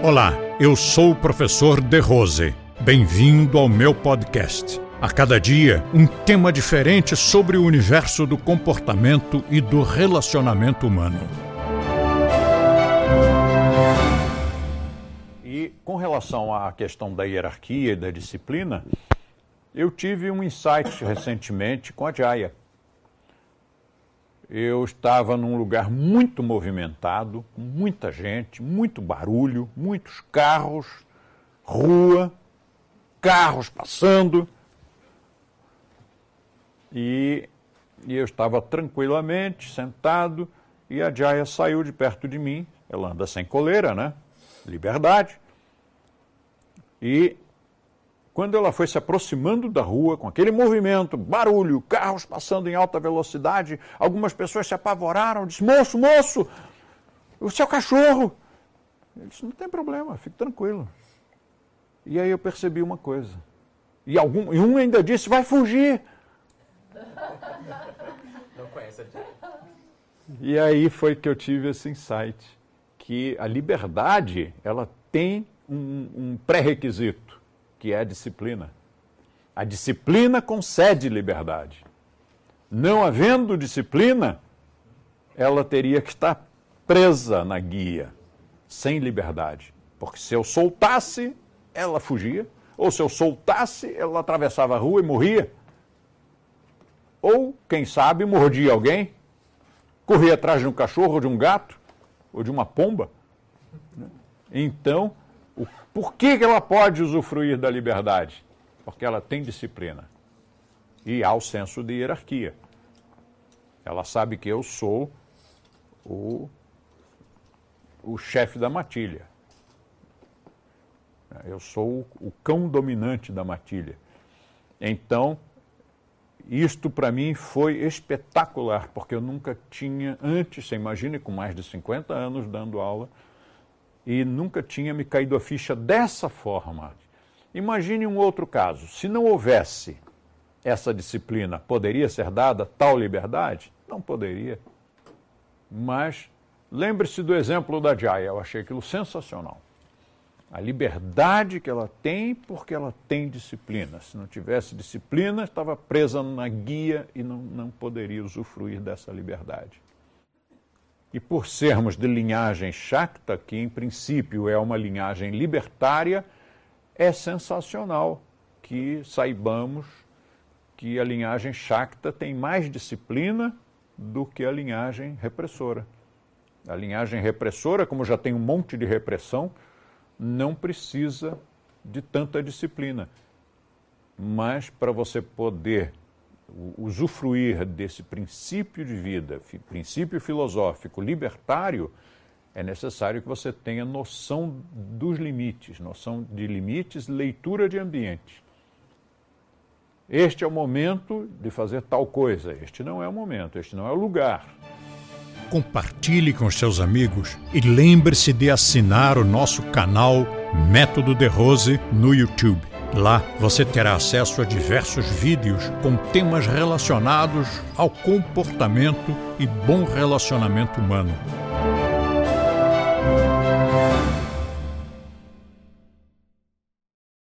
Olá, eu sou o professor De Rose. Bem-vindo ao meu podcast. A cada dia, um tema diferente sobre o universo do comportamento e do relacionamento humano. E com relação à questão da hierarquia e da disciplina, eu tive um insight recentemente com a Jaya eu estava num lugar muito movimentado, muita gente, muito barulho, muitos carros, rua, carros passando. E, e eu estava tranquilamente sentado e a Jaya saiu de perto de mim. Ela anda sem coleira, né? Liberdade. E quando ela foi se aproximando da rua, com aquele movimento, barulho, carros passando em alta velocidade, algumas pessoas se apavoraram, disse, moço, moço, o seu cachorro. Ele disse, não tem problema, fique tranquilo. E aí eu percebi uma coisa. E, algum, e um ainda disse, vai fugir. Não conhece a E aí foi que eu tive esse insight, que a liberdade, ela tem um, um pré-requisito que é a disciplina. A disciplina concede liberdade. Não havendo disciplina, ela teria que estar presa na guia, sem liberdade. Porque se eu soltasse, ela fugia, ou se eu soltasse, ela atravessava a rua e morria. Ou, quem sabe, mordia alguém, corria atrás de um cachorro, de um gato, ou de uma pomba. Então, por que, que ela pode usufruir da liberdade? Porque ela tem disciplina. E há o senso de hierarquia. Ela sabe que eu sou o, o chefe da matilha. Eu sou o cão dominante da matilha. Então, isto para mim foi espetacular, porque eu nunca tinha antes, você imagine, com mais de 50 anos dando aula, e nunca tinha me caído a ficha dessa forma. Imagine um outro caso. Se não houvesse essa disciplina, poderia ser dada tal liberdade? Não poderia. Mas lembre-se do exemplo da Jaya, eu achei aquilo sensacional. A liberdade que ela tem porque ela tem disciplina. Se não tivesse disciplina, estava presa na guia e não, não poderia usufruir dessa liberdade. E por sermos de linhagem Shakta, que em princípio é uma linhagem libertária, é sensacional que saibamos que a linhagem Shakta tem mais disciplina do que a linhagem repressora. A linhagem repressora, como já tem um monte de repressão, não precisa de tanta disciplina. Mas para você poder usufruir desse princípio de vida, princípio filosófico libertário, é necessário que você tenha noção dos limites, noção de limites, leitura de ambiente. Este é o momento de fazer tal coisa, este não é o momento, este não é o lugar. Compartilhe com seus amigos e lembre-se de assinar o nosso canal Método de Rose no YouTube. Lá você terá acesso a diversos vídeos com temas relacionados ao comportamento e bom relacionamento humano.